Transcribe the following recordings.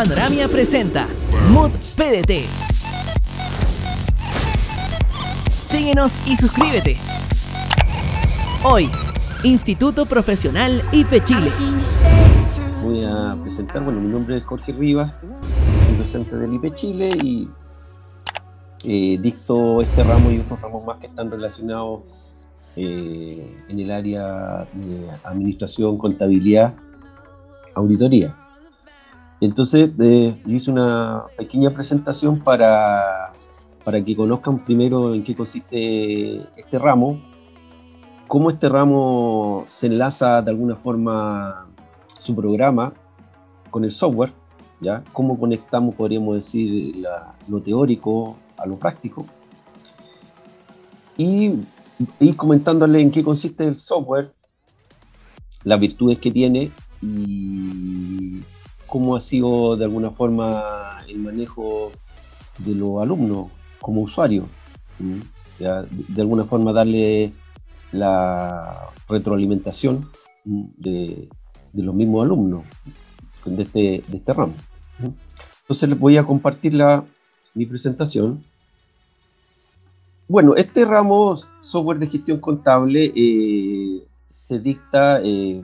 Panoramia presenta Mood PDT. Síguenos y suscríbete. Hoy, Instituto Profesional IP Chile. Voy a presentar, bueno, mi nombre es Jorge Rivas, soy docente del IP Chile y eh, dicto este ramo y otros ramos más que están relacionados eh, en el área de administración, contabilidad, auditoría. Entonces, eh, yo hice una pequeña presentación para, para que conozcan primero en qué consiste este ramo, cómo este ramo se enlaza de alguna forma su programa con el software, ¿ya? cómo conectamos, podríamos decir, lo teórico a lo práctico. Y ir comentándole en qué consiste el software, las virtudes que tiene y cómo ha sido de alguna forma el manejo de los alumnos como usuarios. de alguna forma darle la retroalimentación de, los mismos alumnos de este, de este ramo. Entonces les voy a compartir la, mi presentación. Bueno, este ramo software de gestión contable eh, se dicta eh,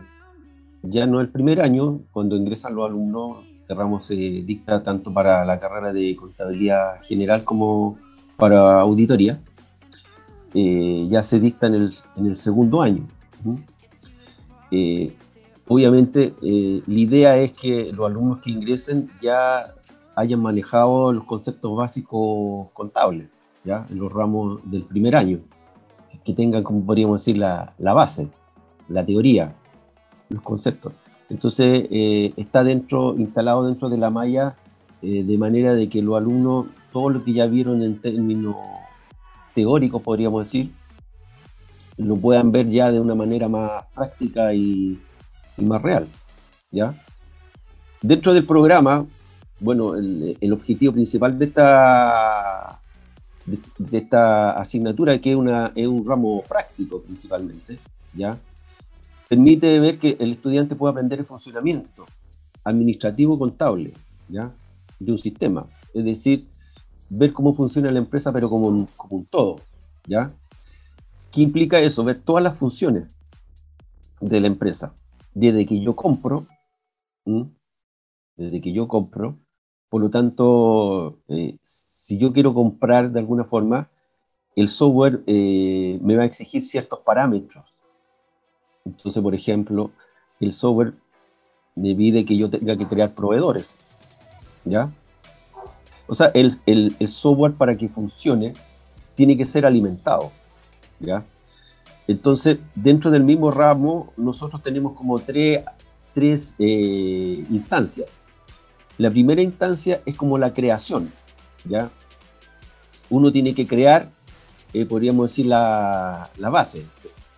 ya no el primer año, cuando ingresan los alumnos, este ramo se dicta tanto para la carrera de contabilidad general como para auditoría. Eh, ya se dicta en el, en el segundo año. obviamente, la idea es que los alumnos que ingresen ya hayan manejado los conceptos básicos contables en los ramos del primer año, que tengan, como podríamos decir, la, la base, la teoría, los conceptos. Entonces, eh, está dentro, instalado dentro de la malla, eh, de manera de que los alumnos, todo lo que ya vieron en términos teóricos, podríamos decir, lo puedan ver ya de una manera más práctica y, más real. ¿ya? Dentro del programa, bueno, el, el objetivo principal de esta de, esta asignatura, que es, una, es un ramo práctico principalmente, ¿ya? Permite ver que el estudiante puede aprender el funcionamiento administrativo contable de un sistema. Es decir, ver cómo funciona la empresa, pero como un, como todo. ¿ya? ¿Qué implica eso? Ver todas las funciones de la empresa. Desde que yo compro, desde que yo compro, por lo tanto, eh, si yo quiero comprar de alguna forma, el software eh, me va a exigir ciertos parámetros. Entonces, por ejemplo, el software me pide que yo tenga que crear proveedores. ¿Ya? O sea, el, software para que funcione tiene que ser alimentado. ¿Ya? Entonces, dentro del mismo ramo, nosotros tenemos como tres, tres eh, instancias. La primera instancia es como la creación, ¿ya? Uno tiene que crear, eh, podríamos decir, la, base,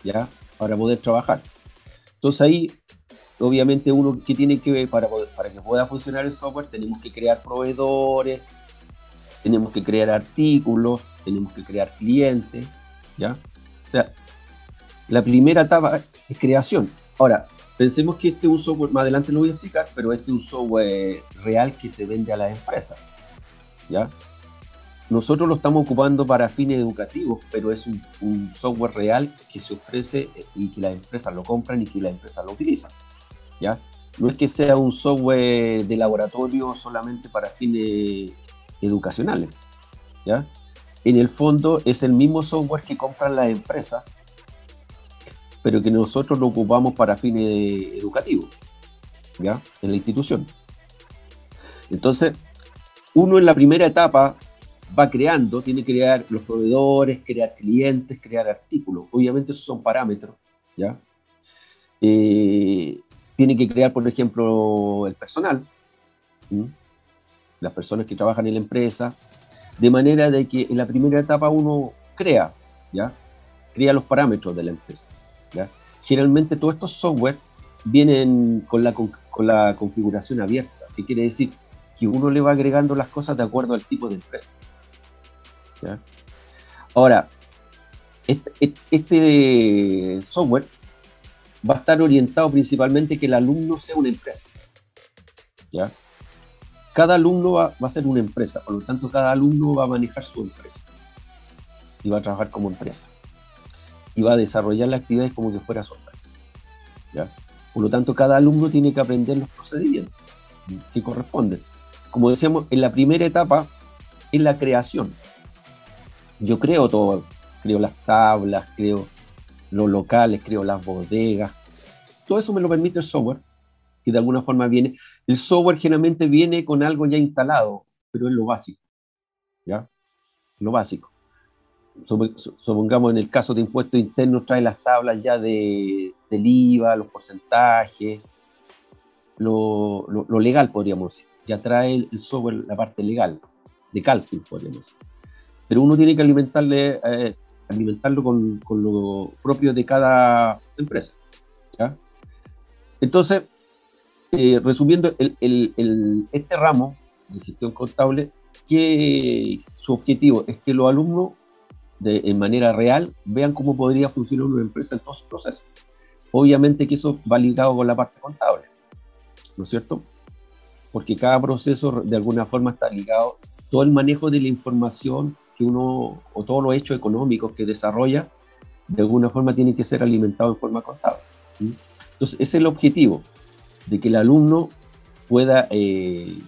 ¿ya? Para poder trabajar. Entonces ahí, obviamente, uno que tiene que, para, para que pueda funcionar el software, tenemos que crear proveedores, tenemos que crear artículos, tenemos que crear clientes, ¿ya? O sea, la primera etapa es creación. Ahora, Pensemos que este es un software, más adelante lo voy a explicar, pero este es un software real que se vende a las empresas. ¿ya? Nosotros lo estamos ocupando para fines educativos, pero es un, software real que se ofrece y que las empresas lo compran y que las empresas lo utilizan. ¿ya? No es que sea un software de laboratorio solamente para fines educacionales. ¿ya? En el fondo es el mismo software que compran las empresas pero que nosotros lo ocupamos para fines educativos, ¿ya? En la institución. Entonces, uno en la primera etapa va creando, tiene que crear los proveedores, crear clientes, crear artículos. Obviamente esos son parámetros, ¿ya? Eh, tiene que crear, por ejemplo, el personal, las personas que trabajan en la empresa, de manera de que en la primera etapa uno crea, ¿ya? Crea los parámetros de la empresa. Generalmente todos estos software vienen con la, con la configuración abierta, que quiere decir que uno le va agregando las cosas de acuerdo al tipo de empresa. Ahora, este, software va a estar orientado principalmente que el alumno sea una empresa. cada alumno va, a ser una empresa, por lo tanto cada alumno va a manejar su empresa y va a trabajar como empresa y va a desarrollar las actividades como que fuera su empresa. Por lo tanto, cada alumno tiene que aprender los procedimientos que corresponden. Como decíamos, en la primera etapa es la creación. Yo creo todo, creo las tablas, creo los locales, creo las bodegas. Todo eso me lo permite el software, que de alguna forma viene. El software generalmente viene con algo ya instalado, pero es lo básico. ¿Ya? Lo básico. Supongamos en el caso de impuestos internos trae las tablas ya de, del IVA, los porcentajes, lo, lo, legal podríamos decir. Ya trae el, software la parte legal, de cálculo podríamos decir. Pero uno tiene que alimentarle, eh, alimentarlo con, con, lo propio de cada empresa. ¿ya? Entonces, eh, resumiendo, el, el, este ramo de gestión contable, que su objetivo es que los alumnos de, en manera real vean cómo podría funcionar una empresa en todos sus procesos. Obviamente que eso va ligado con la parte contable, ¿no es cierto? Porque cada proceso de alguna forma está ligado, todo el manejo de la información que uno, o todos los hechos económicos que desarrolla, de alguna forma tienen que ser alimentados en forma contable. Entonces, ese es el objetivo, de que el alumno pueda eh,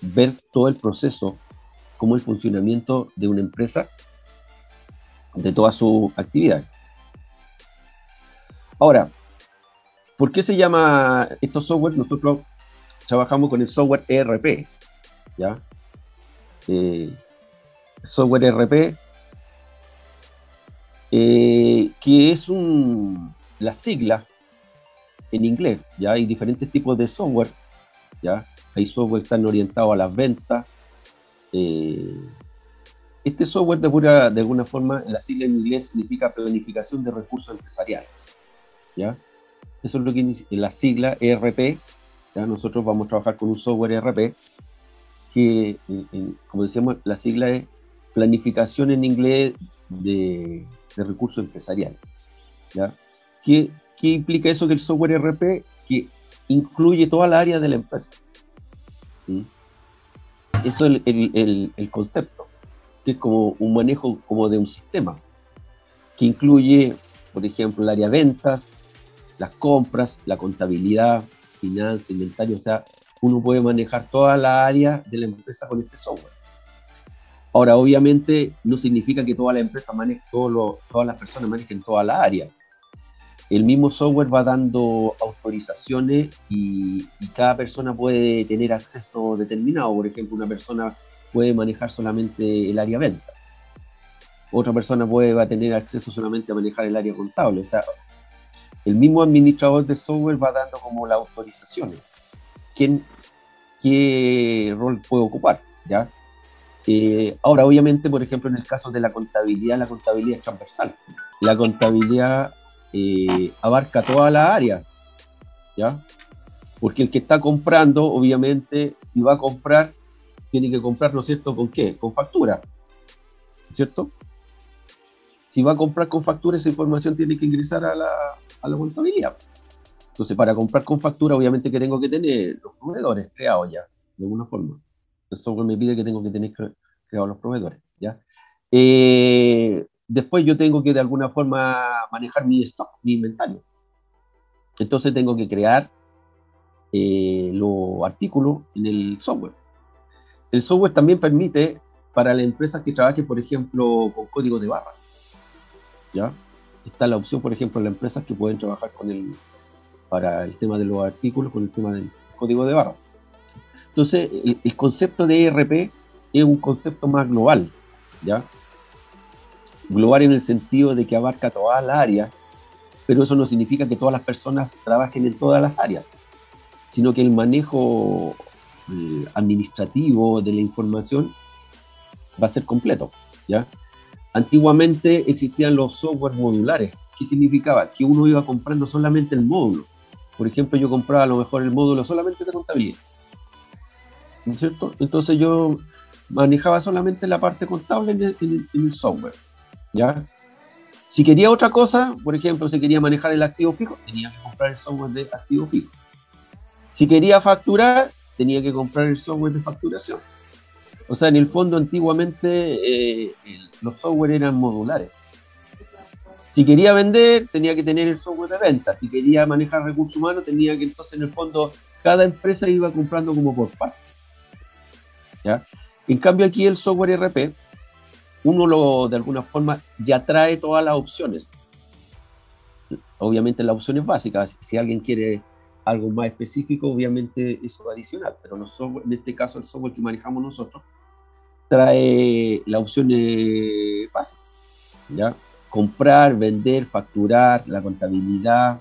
ver todo el proceso, como el funcionamiento de una empresa, de toda su actividad. Ahora, ¿por qué se llama estos software? Nosotros trabajamos con el software ERP, ¿ya? Eh, software ERP, eh, que es un, la sigla en inglés, ¿ya? Hay diferentes tipos de software, ¿ya? Hay software que están orientados a las ventas. Eh, este software, de, de alguna forma, la sigla en inglés significa planificación de recursos empresariales, ¿ya? Eso es lo que la sigla ERP, ¿ya? Nosotros vamos a trabajar con un software ERP que, como decíamos, la sigla es planificación en inglés de, recursos empresariales, ¿ya? Que ¿Qué implica eso que el software ERP? Que incluye toda la área de la empresa. Eso es el, concepto, que es como un manejo como de un sistema, que incluye, por ejemplo, el área de ventas, las compras, la contabilidad, finanzas, inventario, o sea, uno puede manejar toda la área de la empresa con este software. Ahora, obviamente, no significa que toda la empresa maneje, todo todas las personas manejen toda la área el mismo software va dando autorizaciones y, cada persona puede tener acceso determinado. Por ejemplo, una persona puede manejar solamente el área venta. Otra persona puede va a tener acceso solamente a manejar el área contable. O sea, el mismo administrador de software va dando como las autorizaciones. ¿Quién, ¿Qué rol puede ocupar? ¿ya? Eh, ahora, obviamente, por ejemplo, en el caso de la contabilidad, la contabilidad es transversal. La contabilidad eh, abarca toda la área, ¿ya? Porque el que está comprando, obviamente, si va a comprar, tiene que comprar, ¿no es cierto?, ¿con qué? Con factura, ¿cierto? Si va a comprar con factura, esa información tiene que ingresar a la, a la contabilidad. Entonces, para comprar con factura, obviamente que tengo que tener los proveedores creados ya, de alguna forma. El software me pide que tengo que tener creados los proveedores, ¿ya? Eh, después yo tengo que de alguna forma manejar mi stock, mi inventario. Entonces tengo que crear eh, los artículos en el software. El software también permite para las empresas que trabajen, por ejemplo, con código de barra. ¿Ya? Está la opción, por ejemplo, las empresas que pueden trabajar con el, para el tema de los artículos, con el tema del código de barra. Entonces, el, concepto de ERP es un concepto más global, ¿ya? global en el sentido de que abarca toda la área, pero eso no significa que todas las personas trabajen en todas las áreas, sino que el manejo eh, administrativo de la información va a ser completo. ¿ya? Antiguamente existían los software modulares. ¿Qué significaba? Que uno iba comprando solamente el módulo. Por ejemplo, yo compraba a lo mejor el módulo solamente de contabilidad. Entonces yo manejaba solamente la parte contable en el software. ¿ya? Si quería otra cosa, por ejemplo, si quería manejar el activo fijo, tenía que comprar el software de activo fijo. Si quería facturar, tenía que comprar el software de facturación. O sea, en el fondo antiguamente eh, los software eran modulares. Si quería vender, tenía que tener el software de venta. Si quería manejar recursos humanos, tenía que entonces en el fondo cada empresa iba comprando como por parte. ¿Ya? En cambio aquí el software RP, uno lo de alguna forma ya trae todas las opciones. Obviamente las opciones básicas. Si alguien quiere algo más específico, obviamente eso es adicional. Pero en este caso el software que manejamos nosotros trae la opción básica. ¿Ya? comprar, vender, facturar, la contabilidad,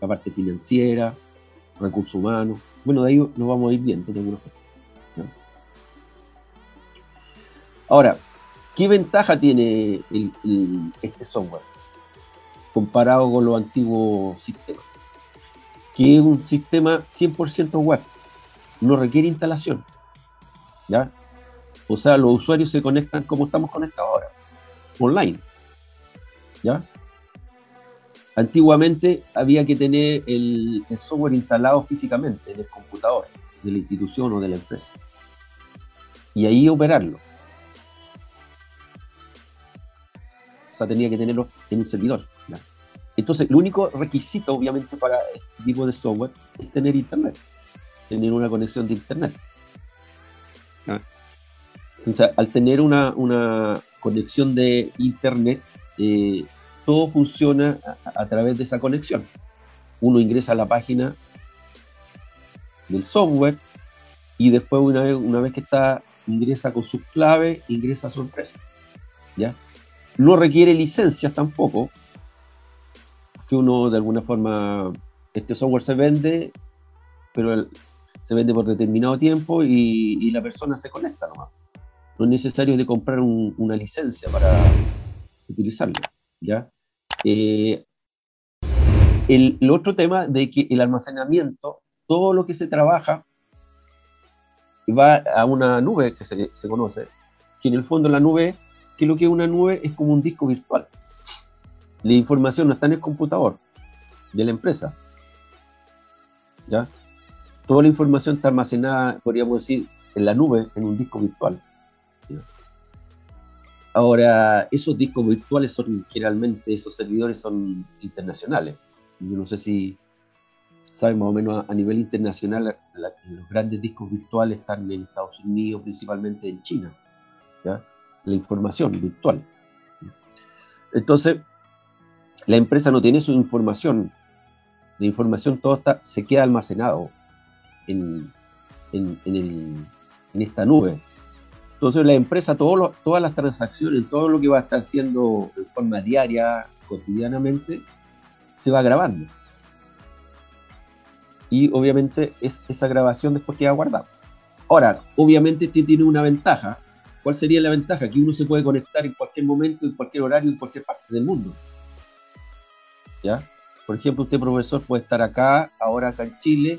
la parte financiera, recursos humanos. Bueno, de ahí nos vamos a ir viendo. Ahora, ¿qué ventaja tiene este software comparado con los antiguos sistemas? Que es un sistema 100% web, no requiere instalación. ¿ya? O sea, los usuarios se conectan como estamos conectados ahora, online. ¿ya? Antiguamente había que tener el, software instalado físicamente en el computador de la institución o de la empresa. Y ahí operarlo. O sea, tenía que tenerlo en un servidor. Entonces, el único requisito, obviamente, para este tipo de software es tener internet, tener una conexión de internet. Entonces, al tener una, una conexión de internet, eh, todo funciona a, través de esa conexión. Uno ingresa a la página del software y después una vez, una vez que está, ingresa con sus claves, ingresa a su empresa. ¿ya? No requiere licencias tampoco, que uno de alguna forma, este software se vende, pero se vende por determinado tiempo y, la persona se conecta nomás. No es necesario de comprar una licencia para utilizarlo. ¿ya? Eh, el, otro tema de que el almacenamiento, todo lo que se trabaja, va a una nube que se, se conoce, que en el fondo la nube, que lo que es una nube es como un disco virtual. La información no está en el computador de la empresa. ¿Ya? Toda la información está almacenada, podríamos decir, en la nube, en un disco virtual. Ahora, esos discos virtuales son generalmente, esos servidores son internacionales. Yo no sé si saben más o menos a, nivel internacional, los grandes discos virtuales están en Estados Unidos, principalmente en China. La información virtual. Entonces, la empresa no tiene su información. La información todo está, se queda almacenado en, en, en esta nube. Entonces la empresa, todas las transacciones, todo lo que va a estar haciendo de forma diaria, cotidianamente, se va grabando. Y obviamente es, esa grabación después queda guardada. Ahora, obviamente este tiene una ventaja. ¿Cuál sería la ventaja? Que uno se puede conectar en cualquier momento, en cualquier horario, en cualquier parte del mundo. ¿Ya? Por ejemplo, usted profesor puede estar acá, ahora acá en Chile,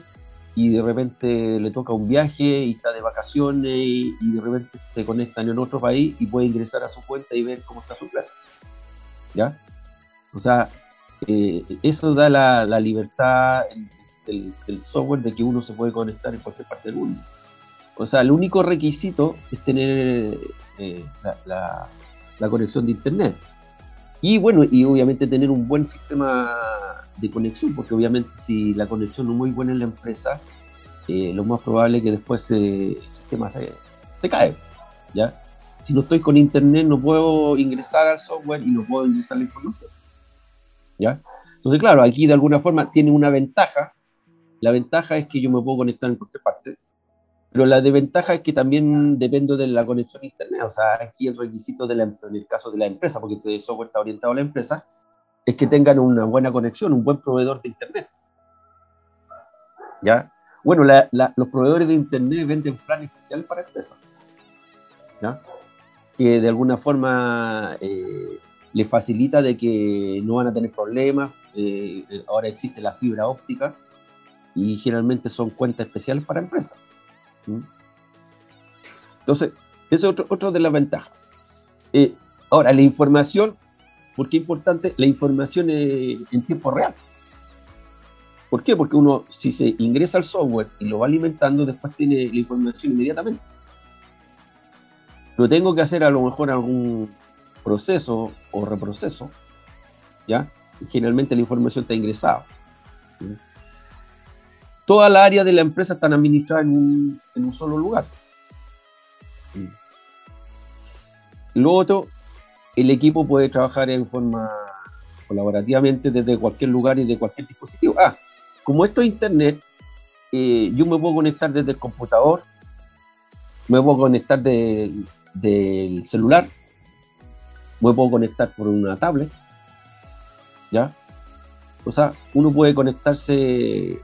y de repente le toca un viaje y está de vacaciones y, de repente se conectan en otro país y puede ingresar a su cuenta y ver cómo está su clase. ¿Ya? O sea, eh, eso da la, libertad del, software de que uno se puede conectar en cualquier parte del mundo. O sea, el único requisito es tener eh, la, conexión de Internet. Y bueno, y obviamente tener un buen sistema de conexión, porque obviamente si la conexión no es muy buena en la empresa, eh, lo más probable es que después el sistema se, se, cae. ¿ya? Si no estoy con internet, no puedo ingresar al software y no puedo ingresar la información. ¿ya? Entonces, claro, aquí de alguna forma tiene una ventaja. La ventaja es que yo me puedo conectar en cualquier parte, pero la desventaja es que también dependo de la conexión a Internet. O sea, aquí el requisito de la, en el caso de la empresa, porque este software está orientado a la empresa, es que tengan una buena conexión, un buen proveedor de Internet. ¿Ya? Bueno, los proveedores de Internet venden planes especiales para empresas. ¿Ya? Que de alguna forma eh, les facilita de que no van a tener problemas. Eh, ahora existe la fibra óptica y generalmente son cuentas especiales para empresas. Entonces, eso es otro, de las ventajas. Eh, ahora, la información, ¿por qué es importante? La información en tiempo real. ¿Por qué? Porque uno, si se ingresa al software y lo va alimentando, después tiene la información inmediatamente. No tengo que hacer a lo mejor algún proceso o reproceso, ¿ya? Generalmente la información está ingresada. Toda la área de la empresa están administradas en un, solo lugar. Lo otro, el equipo puede trabajar en forma colaborativamente desde cualquier lugar y de cualquier dispositivo. Ah, como esto es internet, eh, yo me puedo conectar desde el computador, me puedo conectar del celular, me puedo conectar por una tablet, ¿ya? O sea, uno puede conectarse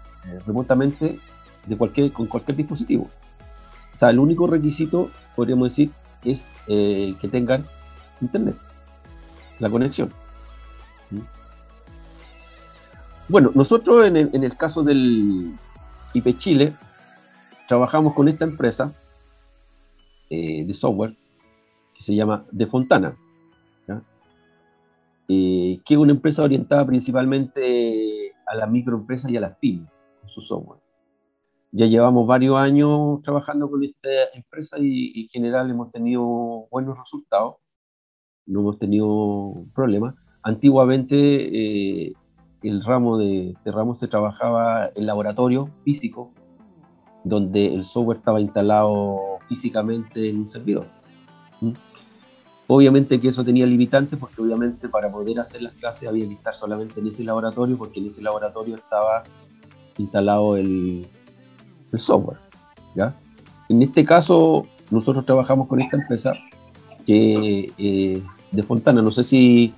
remotamente de cualquier, con cualquier dispositivo. O sea, el único requisito, podríamos decir, es eh, que tengan internet, la conexión. ¿Mm? Bueno, nosotros en el, caso del IP Chile, trabajamos con esta empresa eh, de software que se llama De Fontana, eh, que es una empresa orientada principalmente a las microempresas y a las pymes, su software. Ya llevamos varios años trabajando con esta empresa y, en general hemos tenido buenos resultados, no hemos tenido problemas. Antiguamente eh, el ramo de, este ramo se trabajaba en laboratorio físico, donde el software estaba instalado físicamente en un servidor. ¿Mm? Obviamente que eso tenía limitantes porque obviamente para poder hacer las clases había que estar solamente en ese laboratorio porque en ese laboratorio estaba instalado el, software. ¿ya? En este caso nosotros trabajamos con esta empresa que eh, de Fontana, no sé si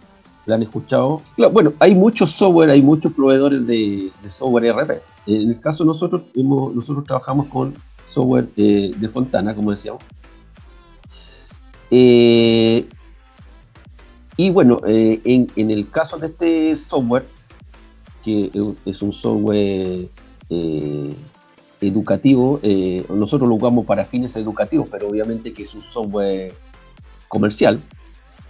la han escuchado. bueno, hay muchos software, hay muchos proveedores de, software ERP. En el caso nosotros, nosotros trabajamos con software eh, de Fontana, como decíamos. Eh, y bueno, eh, en, el caso de este software, que es un software educativo, nosotros lo usamos para fines educativos, pero obviamente que es un software comercial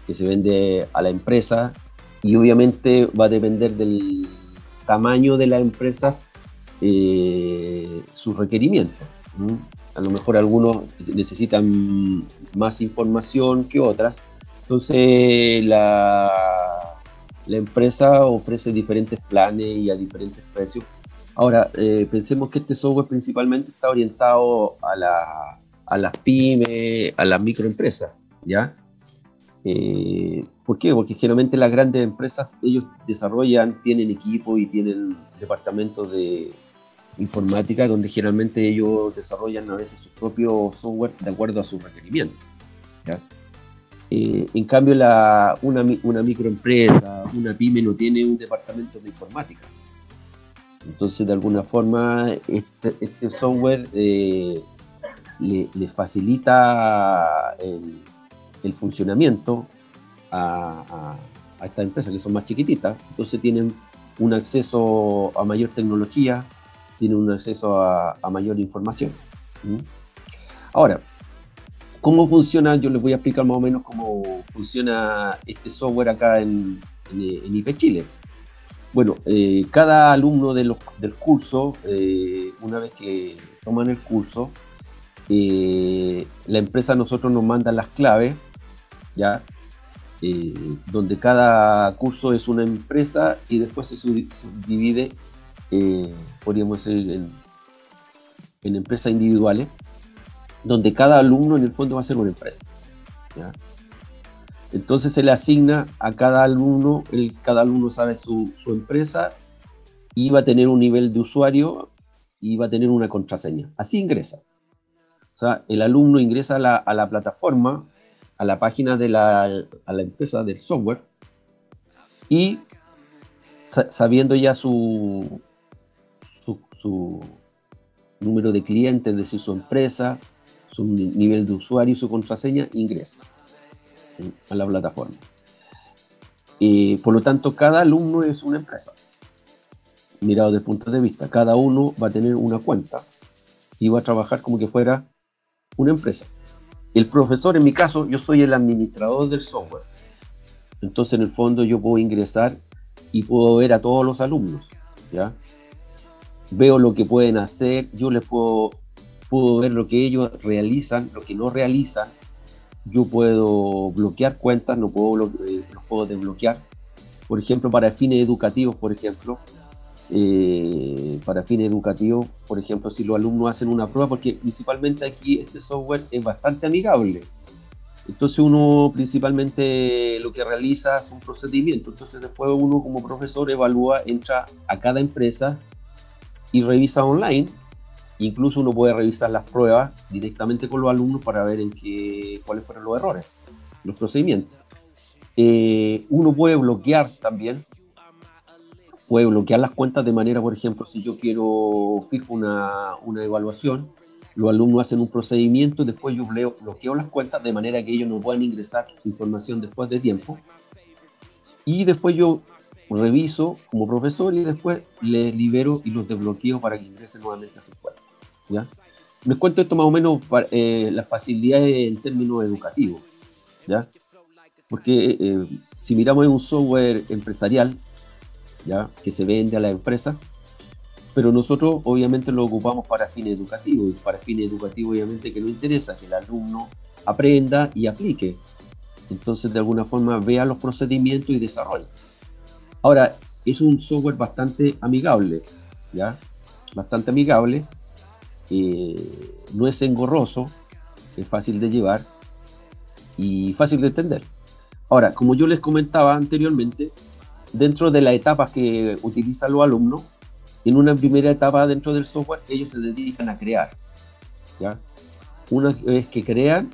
que se vende a la empresa y obviamente va a depender del tamaño de las empresas eh, sus requerimientos. A lo mejor algunos necesitan más información que otras. Entonces la, la empresa ofrece diferentes planes y a diferentes precios. Ahora, eh, pensemos que este software principalmente está orientado a, la, a las pymes, a las microempresas, ¿ya? Eh, ¿Por qué? Porque generalmente las grandes empresas, ellos desarrollan, tienen equipo y tienen departamentos de informática donde generalmente ellos desarrollan a veces su propio software de acuerdo a sus requerimientos. Eh, en cambio, la, una, microempresa, una pyme no tiene un departamento de informática. Entonces, de alguna forma, este, este software eh, le, facilita el, el funcionamiento a, estas empresas que son más chiquititas, entonces tienen un acceso a mayor tecnología, tienen un acceso a, mayor información. Ahora, ¿cómo funciona? Yo les voy a explicar más o menos cómo funciona este software acá en, en, IP Chile. Bueno, eh, cada alumno del curso, eh, una vez que toman el curso, eh, la empresa a nosotros nos manda las claves ¿ya? Eh, donde cada curso es una empresa y después se subdivide, eh, podríamos decir, en, empresas individuales, donde cada alumno en el fondo va a ser una empresa. Entonces se le asigna a cada alumno, el, cada alumno sabe su, empresa y va a tener un nivel de usuario y va a tener una contraseña. Así ingresa. O sea, el alumno ingresa a la plataforma a la página de la, a la empresa del software y sabiendo ya su, su, número de clientes, es decir, su empresa, su nivel de usuario y su contraseña, ingresa a la plataforma. Y por lo tanto, cada alumno es una empresa. Mirado desde el punto de vista, cada uno va a tener una cuenta y va a trabajar como que fuera una empresa. El profesor, en mi caso, yo soy el administrador del software. Entonces, en el fondo, yo puedo ingresar y puedo ver a todos los alumnos, ¿ya? veo lo que pueden hacer, yo les puedo, puedo ver lo que ellos realizan, lo que no realizan, yo puedo bloquear cuentas, no puedo, eh, los puedo desbloquear. Por ejemplo, para fines educativos, por ejemplo, eh, para fines educativos, por ejemplo, si los alumnos hacen una prueba, porque principalmente aquí este software es bastante amigable. Entonces uno principalmente lo que realiza es un procedimiento. Entonces después uno como profesor evalúa, entra a cada empresa y revisa online. Incluso uno puede revisar las pruebas directamente con los alumnos para ver en qué, cuáles fueron los errores, los procedimientos. Eh, uno puede bloquear también puede bloquear las cuentas de manera, por ejemplo, si yo quiero fijo una, una evaluación, los alumnos hacen un procedimiento después yo bloqueo las cuentas de manera que ellos no puedan ingresar información después de tiempo. Y después yo reviso como profesor y después les libero y los desbloqueo para que ingresen nuevamente a su cuenta. ¿Ya? Les cuento esto más o menos para, eh, las facilidades en términos educativos. ¿ya? Porque eh, si miramos en un software empresarial, ¿ya? que se vende a la empresa, pero nosotros obviamente lo ocupamos para fines educativos y para fines educativos obviamente que nos interesa que el alumno aprenda y aplique. Entonces de alguna forma vea los procedimientos y desarrolle. Ahora, es un software bastante amigable, ¿ya? Bastante amigable, eh, no es engorroso, es fácil de llevar y fácil de entender. Ahora, como yo les comentaba anteriormente, dentro de las etapas que utilizan los alumnos, en una primera etapa dentro del software, ellos se dedican a crear. ¿ya? Una vez que crean,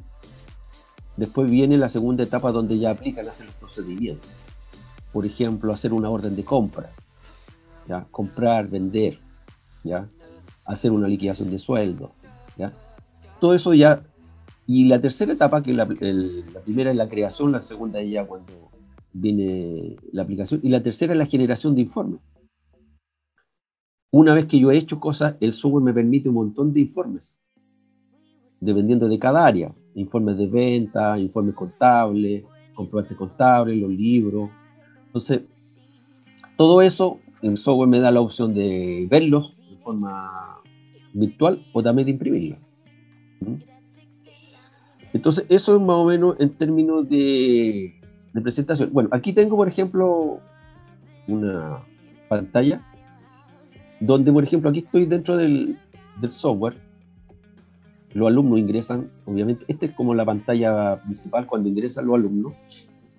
después viene la segunda etapa donde ya aplican, hacen los procedimientos. Por ejemplo, hacer una orden de compra, ¿ya? comprar, vender, ¿ya? Hacer una liquidación de sueldo. ¿ya? Todo eso ya. Y la tercera etapa, que la, la primera es la creación, la segunda es ya cuando viene la aplicación, y la tercera es la generación de informes. Una vez que yo he hecho cosas, el software me permite un montón de informes, dependiendo de cada área. Informes de venta, informes contables, comprobantes contables, los libros. Entonces, todo eso, el software me da la opción de verlos forma virtual o también de imprimirlos. ¿Mm? Entonces, eso es más o menos en términos de, presentación. Bueno, aquí tengo, por ejemplo, una pantalla donde, por ejemplo, aquí estoy dentro del, del software. Los alumnos ingresan, obviamente, esta es como la pantalla principal cuando ingresan los alumnos.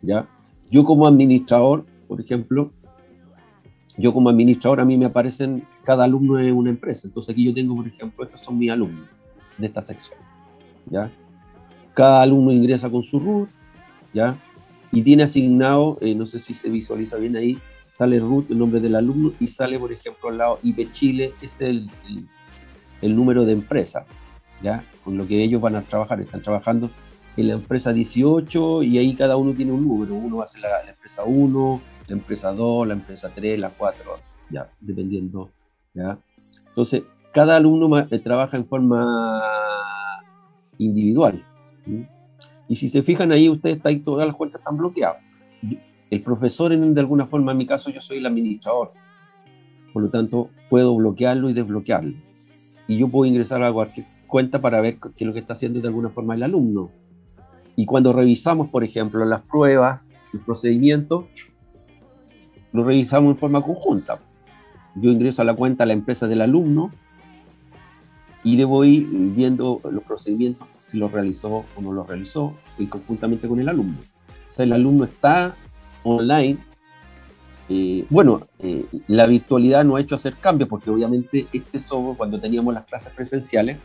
¿ya? Yo como administrador, por ejemplo, yo como administrador a mí me aparecen cada alumno en una empresa. Entonces aquí yo tengo, por ejemplo, estos son mis alumnos de esta sección. ¿ya? Cada alumno ingresa con su root, ¿ya? y tiene asignado, eh, no sé si se visualiza bien ahí, sale root, el nombre del alumno, y sale, por ejemplo, al lado IP Chile, es el, el, número de empresa, ¿ya? Con lo que ellos van a trabajar, están trabajando en la empresa 18 y ahí cada uno tiene un número, uno va a ser la, empresa 1, la empresa 2, la empresa 3, la 4, ya, dependiendo, ¿ya? Entonces, cada alumno eh, trabaja en forma individual. Y si se fijan ahí, ustedes ahí, todas las cuentas están bloqueadas. El profesor, en, de alguna forma, en mi caso, yo soy el administrador. Por lo tanto, puedo bloquearlo y desbloquearlo. Y yo puedo ingresar a cualquier cuenta para ver qué es lo que está haciendo de alguna forma el alumno. Y cuando revisamos, por ejemplo, las pruebas, los procedimientos, lo revisamos en forma conjunta. Yo ingreso a la cuenta a la empresa del alumno y le voy viendo los procedimientos si lo realizó o no lo realizó, y conjuntamente con el alumno. O sea, el alumno está online. Eh, bueno, eh, la virtualidad no ha hecho hacer cambios, porque obviamente este software, cuando teníamos las clases presenciales,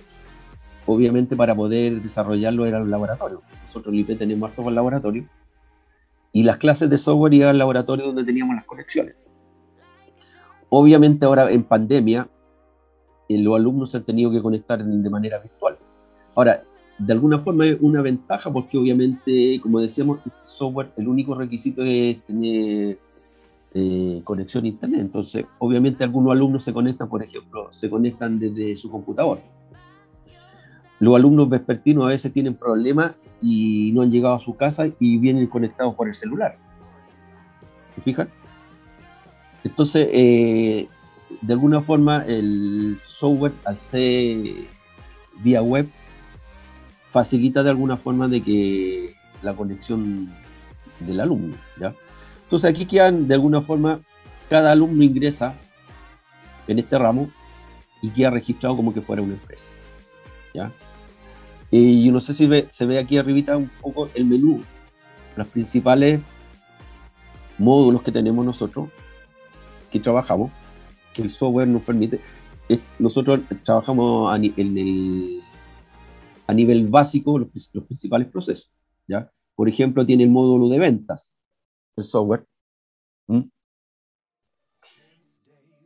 obviamente para poder desarrollarlo era un laboratorio. Nosotros en IP tenemos harto laboratorio, y las clases de software iban al laboratorio donde teníamos las conexiones. Obviamente ahora en pandemia, eh, los alumnos se han tenido que conectar de manera virtual. Ahora, de alguna forma es una ventaja porque obviamente, como decíamos, este software, el único requisito es tener eh, conexión a internet. Entonces, obviamente algunos alumnos se conectan, por ejemplo, se conectan desde su computador. Los alumnos vespertinos a veces tienen problemas y no han llegado a su casa y vienen conectados por el celular. ¿Se fijan? Entonces, eh, de alguna forma el software al ser vía web facilita de alguna forma de que la conexión del alumno, ¿ya? Entonces aquí quedan de alguna forma, cada alumno ingresa en este ramo y queda registrado como que fuera una empresa, ¿ya? Y no sé si se ve aquí arribita un poco el menú, los principales módulos que tenemos nosotros, que trabajamos, que el software nos permite. Nosotros trabajamos a, en el, a nivel básico los, principales procesos. ¿ya? Por ejemplo, tiene el módulo de ventas, el software.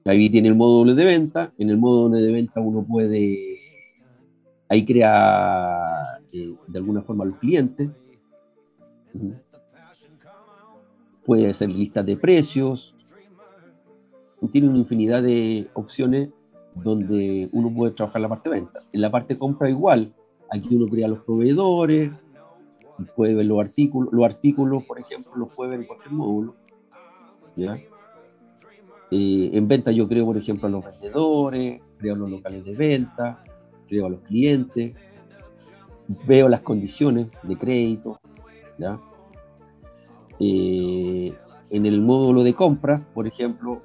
Ahí tiene el módulo de venta. En el módulo de venta uno puede, ahí crea eh, de alguna forma los clientes. Puede hacer listas de precios. Tiene una infinidad de opciones donde uno puede trabajar la parte de venta. En la parte de compra igual, aquí uno crea los proveedores, puede ver los artículos, los artículos, por ejemplo, los puede ver en cualquier módulo. Eh, en venta yo creo, por ejemplo, a los vendedores, creo los locales de venta, creo a los clientes, veo las condiciones de crédito. Eh, en el módulo de compra, por ejemplo,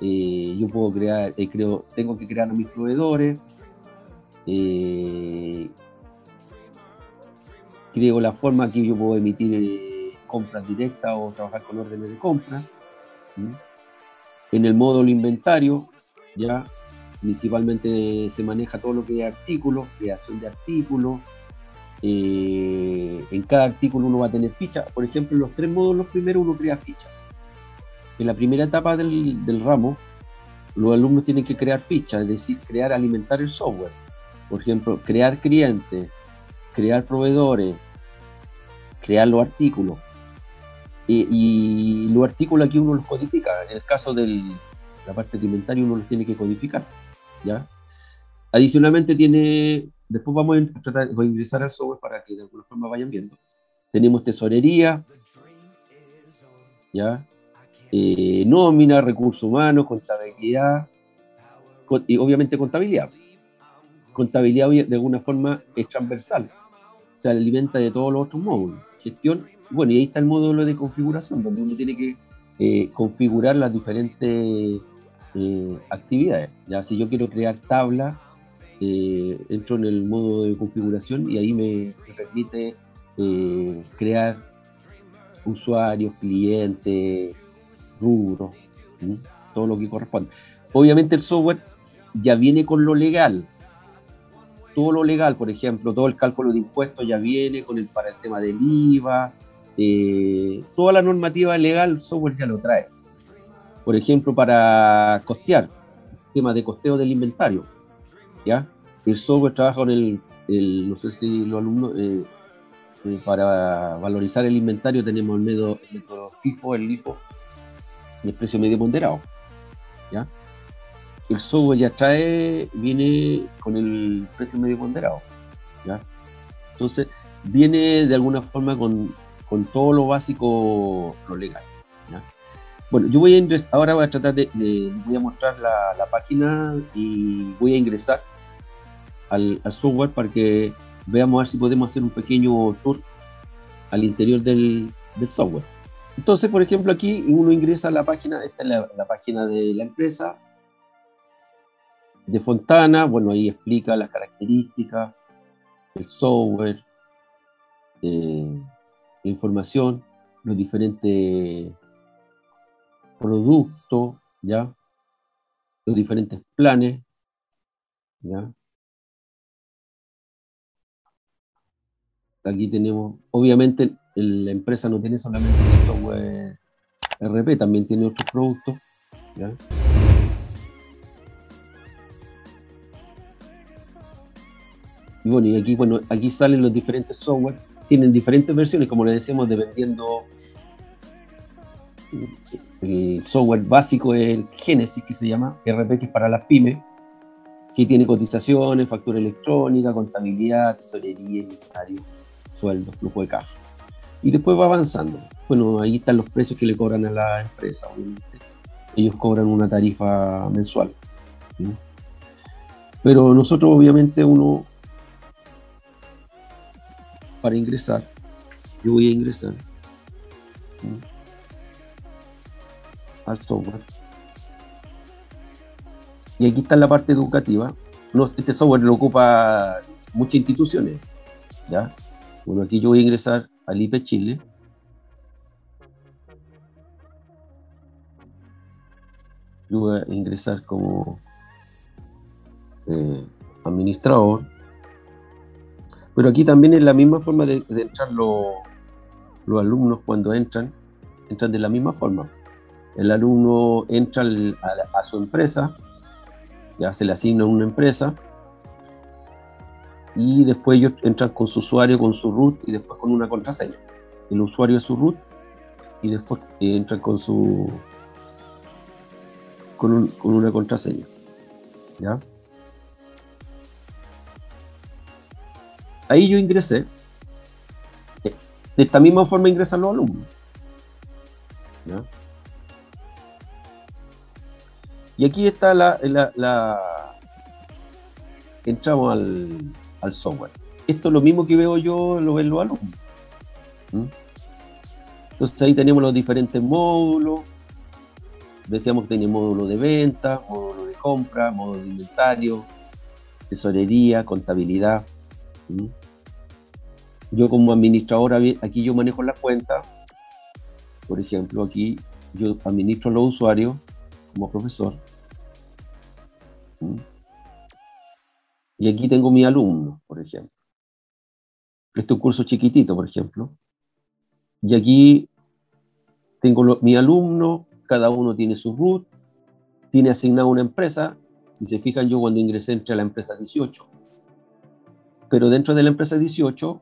eh, yo puedo crear, creo, tengo que crear mis proveedores, creo la forma que yo puedo emitir eh, compras directas o trabajar con órdenes de compra. En el módulo inventario, ya principalmente se maneja todo lo que es artículos, creación de artículos. Eh, en cada artículo uno va a tener fichas. Por ejemplo, en los tres módulos primero uno crea fichas. En la primera etapa del, del ramo, los alumnos tienen que crear fichas, es decir, crear, alimentar el software. Por ejemplo, crear clientes, crear proveedores, crear los artículos. Y, los artículos aquí uno los codifica. En el caso de la parte de inventario uno los tiene que codificar. Adicionalmente tiene, después vamos a tratar, voy ingresar al software para que de alguna forma vayan viendo. Tenemos tesorería, ¿ya? Eh, nómina, recursos humanos, contabilidad, y obviamente contabilidad. Contabilidad de alguna forma es transversal, se alimenta de todos los otros módulos gestión. Bueno, y ahí está el módulo de configuración, donde uno tiene que eh, configurar las diferentes eh, actividades. Ya si yo quiero crear tabla, eh, entro en el modo de configuración y ahí me, permite crear usuarios, clientes, rubros, todo lo que corresponde. Obviamente el software ya viene con lo legal, todo lo legal, por ejemplo, todo el cálculo de impuestos ya viene con el, para el tema del IVA, eh, toda la normativa legal, el software ya lo trae. Por ejemplo, para costear, el sistema de costeo del inventario, ¿ya? El software trabaja con el, no sé si los alumnos, eh, eh, para valorizar el inventario tenemos el método, el FIFO, el LIFO, el precio medio ponderado, ¿ya? el software ya trae, viene con el precio medio ponderado. ¿ya? Entonces, viene de alguna forma con, con todo lo básico, lo legal. Bueno, yo voy a ingresar, ahora voy a tratar de, voy a mostrar la, la, página y voy a ingresar al, software para que veamos a ver si podemos hacer un pequeño tour al interior del, del software. Entonces, por ejemplo, aquí uno ingresa a la página, esta es la, la página de la empresa, de Fontana, bueno, ahí explica las características, el software, eh, información, los diferentes productos, ¿ya? Los diferentes planes, ¿ya? Aquí tenemos, obviamente la empresa no tiene solamente el software RP, también tiene otros productos, ¿ya? Y bueno, y aquí, bueno, aquí salen los diferentes software, tienen diferentes versiones, como le decíamos, dependiendo. El software básico es el Genesis, que se llama RP, que es para las pymes, que tiene cotizaciones, factura electrónica, contabilidad, tesorería, inventario, sueldo, flujo de caja. Y después va avanzando. Bueno, ahí están los precios que le cobran a la empresa, obviamente. ellos cobran una tarifa mensual. Pero nosotros obviamente uno, para ingresar, yo voy a ingresar al software. Y aquí está la parte educativa. este software lo ocupa muchas instituciones. ¿ya? Bueno, aquí yo voy a ingresar al IPE Chile. Yo voy a ingresar como eh, administrador. Pero aquí también es la misma forma de, entrar los, alumnos cuando entran, entran de la misma forma. El alumno entra a, su empresa, ya se le asigna una empresa, y después ellos entran con su usuario, con su root y después con una contraseña. El usuario es su root y después entran con su con, con una contraseña. ¿Ya? Ahí yo ingresé. De esta misma forma ingresan los alumnos. Y aquí está la, entramos al, software. Esto es lo mismo que veo yo, lo ven los alumnos. Entonces ahí tenemos los diferentes módulos. Decíamos que tenía módulo de venta, módulo de compra, módulo de inventario, tesorería, contabilidad. Yo como administrador, aquí yo manejo la cuenta. Por ejemplo, aquí yo administro los usuarios como profesor. Y aquí tengo mi alumno, por ejemplo. Este es un curso chiquitito, por ejemplo. Y aquí tengo mi alumno, cada uno tiene su root, tiene asignada una empresa. Si se fijan, yo cuando ingresé entre la empresa 18 pero dentro de la empresa 18,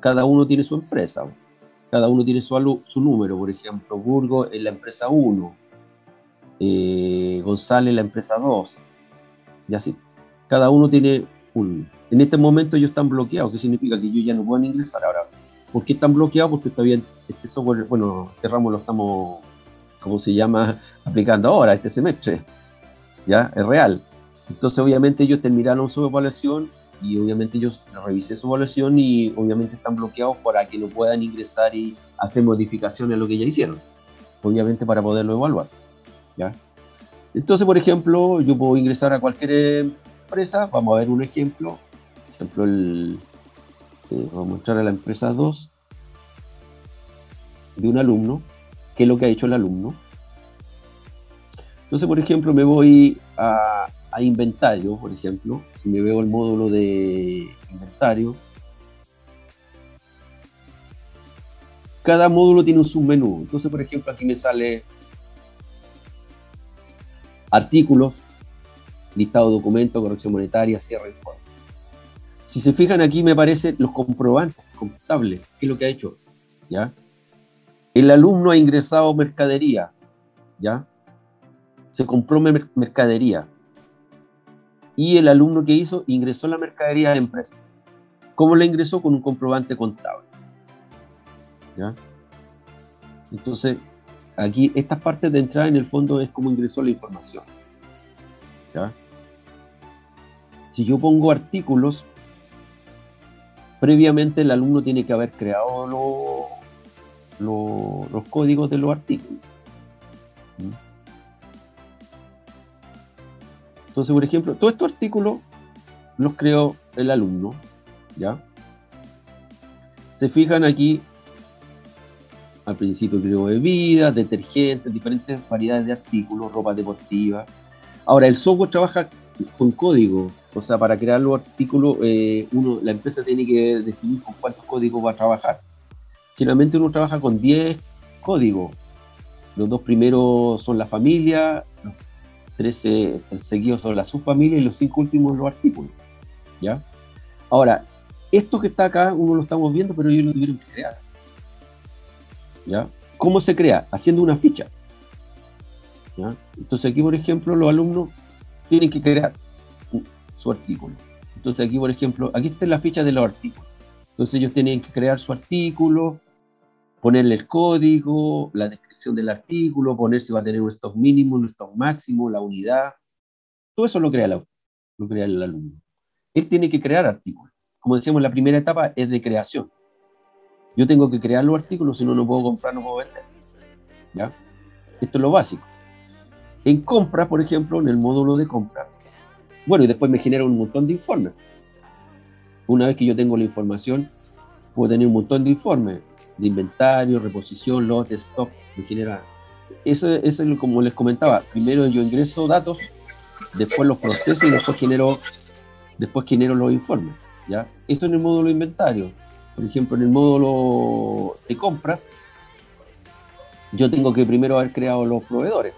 cada uno tiene su empresa, cada uno tiene su, su número, por ejemplo, Burgo en la empresa 1, eh, González la empresa 2, y así. Cada uno tiene un... En este momento ellos están bloqueados, ¿qué significa que ellos ya no pueden ingresar ahora. ¿Por qué están bloqueados? Porque todavía este software, bueno, este ramo lo estamos, ¿cómo se llama?, aplicando ahora, este semestre. ¿Ya? Es real. Entonces, obviamente, ellos terminaron su evaluación y obviamente yo revisé su evaluación y obviamente están bloqueados para que no puedan ingresar y hacer modificaciones a lo que ya hicieron, obviamente para poderlo evaluar. Entonces, por ejemplo, yo puedo ingresar a cualquier empresa, vamos a ver un ejemplo, por ejemplo, el, eh, vamos a mostrar a la empresa 2 de un alumno, qué es lo que ha hecho el alumno. Entonces, por ejemplo, me voy a, a inventario, por ejemplo, si me veo el módulo de inventario, cada módulo tiene un submenú. Entonces, por ejemplo, aquí me sale artículos, listado de documentos, corrección monetaria, cierre informe. Si se fijan aquí me aparecen los comprobantes contables, qué es lo que ha hecho, ¿ya? El alumno ha ingresado mercadería, ¿ya? Se compró mercadería y el alumno que hizo ingresó la mercadería a la empresa. ¿Cómo la ingresó? Con un comprobante contable. ¿Ya? Entonces, aquí estas partes de entrada en el fondo es cómo ingresó la información. Si yo pongo artículos, previamente el alumno tiene que haber creado los códigos de los artículos. Entonces, por ejemplo, todos estos artículos los creó el alumno, ¿ya? Se fijan aquí, al principio creó bebidas, detergentes, diferentes variedades de artículos, ropa deportiva. Ahora, el software trabaja con código, o sea, para crear los artículos, eh, uno, la empresa tiene que definir con cuántos códigos va a trabajar. Generalmente uno trabaja con 10 códigos. Los dos primeros son la familia, 13 seguidos sobre la subfamilia y los cinco últimos los artículos. ¿ya? Ahora, esto que está acá, uno lo estamos viendo, pero ellos lo tuvieron que crear. ¿Ya? ¿Cómo se crea? Haciendo una ficha. ¿ya? Entonces aquí, por ejemplo, los alumnos tienen que crear su artículo. Entonces aquí, por ejemplo, aquí está la ficha de los artículos. Entonces ellos tienen que crear su artículo, ponerle el código, la descripción del artículo, poner si va a tener un stock mínimo, un stock máximo, la unidad. Todo eso lo crea, lo crea el alumno. Él tiene que crear artículos. Como decíamos, la primera etapa es de creación. Yo tengo que crear los artículos, si no, no puedo comprar, no puedo vender. ¿Ya? Esto es lo básico. En compra, por ejemplo, en el módulo de compra. Bueno, y después me genera un montón de informes. Una vez que yo tengo la información, puedo tener un montón de informes de inventario, reposición, lote, stock, me genera. Eso, es como les comentaba. Primero yo ingreso datos, después los proceso y después genero, después genero los informes. ¿ya? Eso en el módulo de inventario por ejemplo, en el módulo de compras, yo tengo que primero haber creado los proveedores.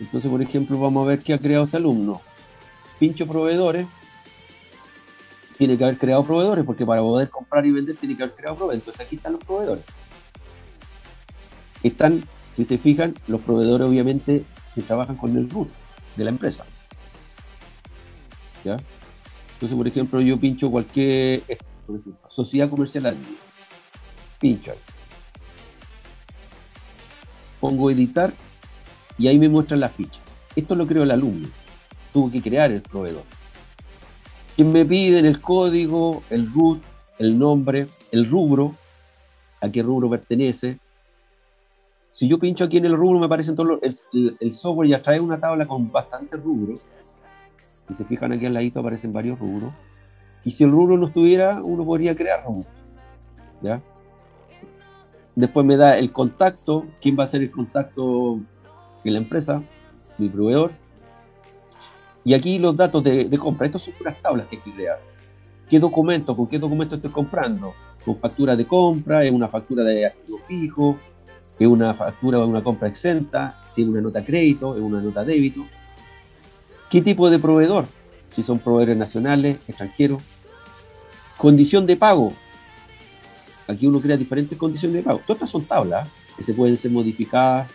Entonces, por ejemplo, vamos a ver qué ha creado este alumno. Pincho proveedores. Tiene que haber creado proveedores, porque para poder comprar y vender tiene que haber creado proveedores. Entonces aquí están los proveedores. Están, si se fijan, los proveedores obviamente se trabajan con el root de la empresa. ¿Ya? Entonces, por ejemplo, yo pincho cualquier sociedad comercial Pincho ahí. Pongo editar y ahí me muestra la ficha. Esto lo creó el alumno. Tuvo que crear el proveedor. Quien me pide el código, el root, el nombre, el rubro, a qué rubro pertenece. Si yo pincho aquí en el rubro, me aparecen todos los, el, el, software ya trae una tabla con bastantes rubros. Si se fijan aquí al ladito aparecen varios rubros. Y si el rubro no estuviera, uno podría crear ¿Ya? Después me da el contacto, quién va a ser el contacto en la empresa, mi proveedor. Y aquí los datos de, compra. Estas son unas tablas que hay que crear. ¿Qué documento? ¿Con qué documento estoy comprando? ¿Con factura de compra? ¿Es una factura de activo fijo? ¿Es una factura de una compra exenta? ¿Si es una nota crédito? ¿Es una nota débito? ¿Qué tipo de proveedor? Si son proveedores nacionales, extranjeros, Condición de pago. Aquí uno crea diferentes condiciones de pago. Todas estas son tablas que se pueden ser modificadas.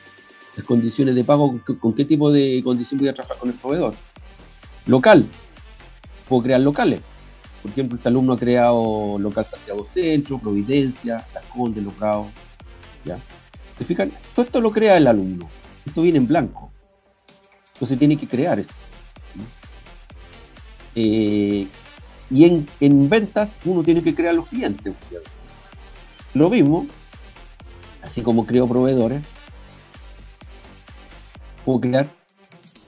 Las condiciones de pago, con qué tipo de condición voy a trabajar con el proveedor. Local. Puedo crear locales. Por ejemplo, este alumno ha creado local Santiago Centro, Providencia, Las Condes, Los ¿Ya? ¿Se fijan? Todo esto lo crea el alumno. Esto viene en blanco. Entonces tiene que crear esto. Eh, y en, ventas uno tiene que crear los clientes. Lo mismo, así como creo proveedores, puedo crear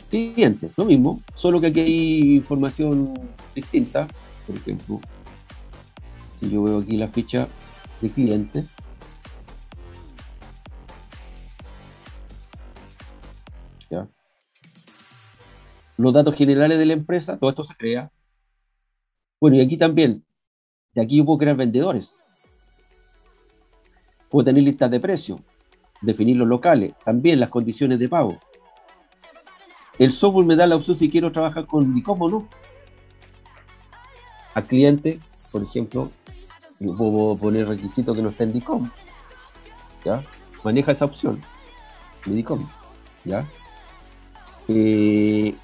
clientes. Lo mismo, solo que aquí hay información distinta. Por ejemplo, si yo veo aquí la ficha de clientes, los datos generales de la empresa, todo esto se crea bueno, y aquí también, de aquí yo puedo crear vendedores. Puedo tener listas de precios, definir los locales, también las condiciones de pago. El software me da la opción si quiero trabajar con DICOM o no. Al cliente, por ejemplo, yo puedo poner requisitos que no estén en DICOM. ¿Ya? Maneja esa opción DICOM. ¿Ya? Eh,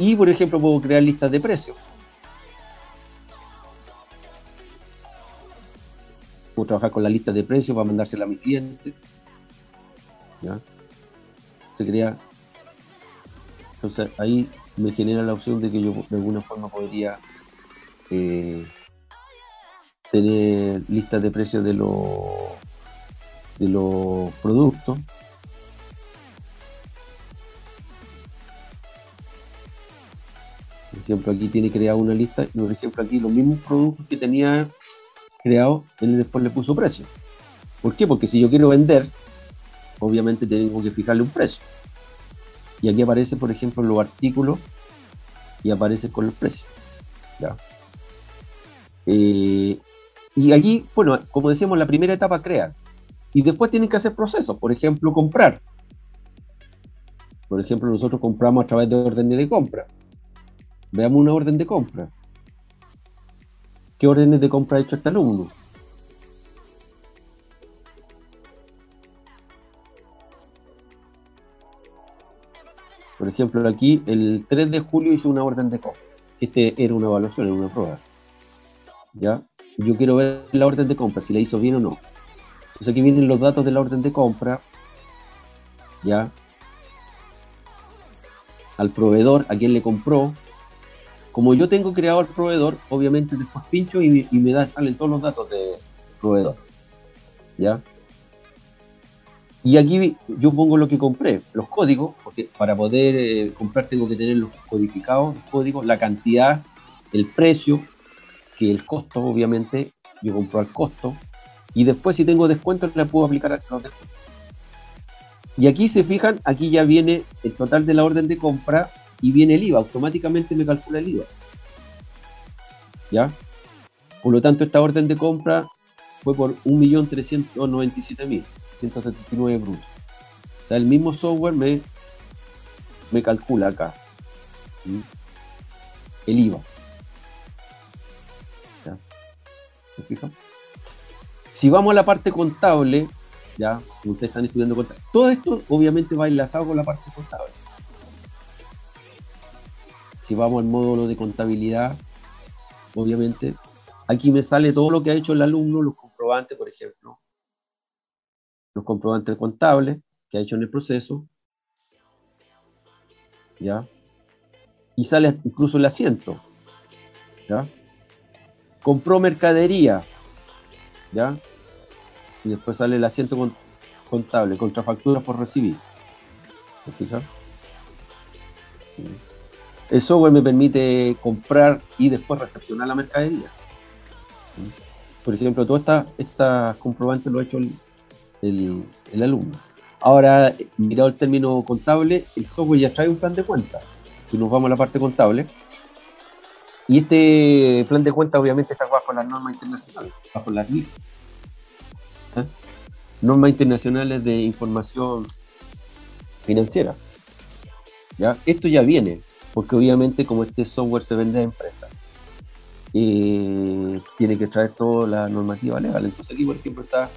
y, por ejemplo, puedo crear listas de precios. trabajar con la lista de precios para mandársela a mi cliente. Se crea. Entonces ahí me genera la opción de que yo de alguna forma podría eh, tener listas de precios de los de los productos. Por ejemplo, aquí tiene creado una lista y por ejemplo aquí los mismos productos que tenía creado, él después le puso precio. ¿Por qué? Porque si yo quiero vender, obviamente tengo que fijarle un precio. Y aquí aparece, por ejemplo, los artículos y aparece con los precios. Eh, y aquí, bueno, como decíamos, la primera etapa crea. Y después tienen que hacer procesos, por ejemplo, comprar. Por ejemplo, nosotros compramos a través de órdenes de compra. Veamos una orden de compra. ¿Qué órdenes de compra ha hecho este alumno? Por ejemplo, aquí el 3 de julio hizo una orden de compra. Este era una evaluación, era una prueba. ¿Ya? Yo quiero ver la orden de compra, si la hizo bien o no. Entonces aquí vienen los datos de la orden de compra, ya, al proveedor, a quien le compró. Como yo tengo creado el proveedor, obviamente después pincho y, me da, salen todos los datos del proveedor. ¿Ya? Y aquí yo pongo lo que compré, los códigos, porque para poder eh, comprar tengo que tener los codificados, los códigos, la cantidad, el precio, que el costo, obviamente, yo compro al costo, y después si tengo descuento le puedo aplicar los descuentos. Y aquí se fijan, aquí ya viene el total de la orden de compra y viene el IVA, automáticamente me calcula el IVA. ¿Ya? Por lo tanto, esta orden de compra fue por 1.397.179 brutos. O sea, el mismo software me, me calcula acá el IVA. ¿Se fijan? Si vamos a la parte contable, ya, ustedes están estudiando contable, todo esto obviamente va enlazado con la parte contable. Si vamos al módulo de contabilidad, obviamente, aquí me sale todo lo que ha hecho el alumno, los comprobantes, por ejemplo, los comprobantes contables que ha hecho en el proceso, ¿ya? Y sale incluso el asiento, ¿ya? Compró mercadería, ¿ya? y después sale el asiento contable, contrafacturas por recibir. El software me permite comprar y después recepcionar la mercadería. Por ejemplo, todas estas esta comprobantes lo ha hecho el, alumno. Ahora, mirado el término contable, el software ya trae un plan de cuenta. Si nos vamos a la parte contable, y este plan de cuenta obviamente está bajo las normas internacionales, bajo las NIF normas internacionales de información financiera. ¿ya? Esto ya viene, porque obviamente como este software se vende a empresas, eh, tiene que traer toda la normativa legal. Entonces aquí, por ejemplo, está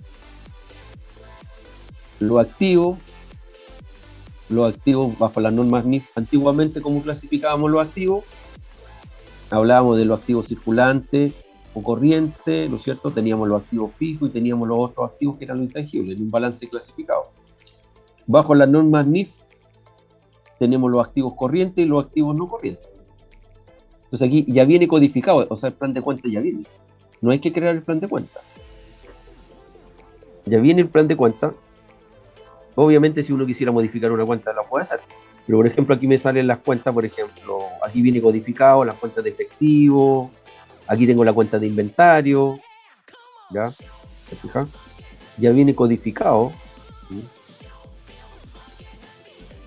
lo activo, lo activo bajo las normas NIF. Antiguamente, ¿cómo clasificábamos los activos? Hablábamos de los activos circulantes, o corriente, ¿no es cierto? Teníamos los activos fijos y teníamos los otros activos que eran los intangibles, en un balance clasificado. Bajo las normas NIF tenemos los activos corrientes y los activos no corrientes. Entonces aquí ya viene codificado, o sea, el plan de cuenta ya viene. No hay que crear el plan de cuenta. Ya viene el plan de cuenta. Obviamente si uno quisiera modificar una cuenta la puede hacer. Pero por ejemplo aquí me salen las cuentas, por ejemplo, aquí viene codificado las cuentas de efectivo, Aquí tengo la cuenta de inventario. ¿Ya? Ya viene codificado.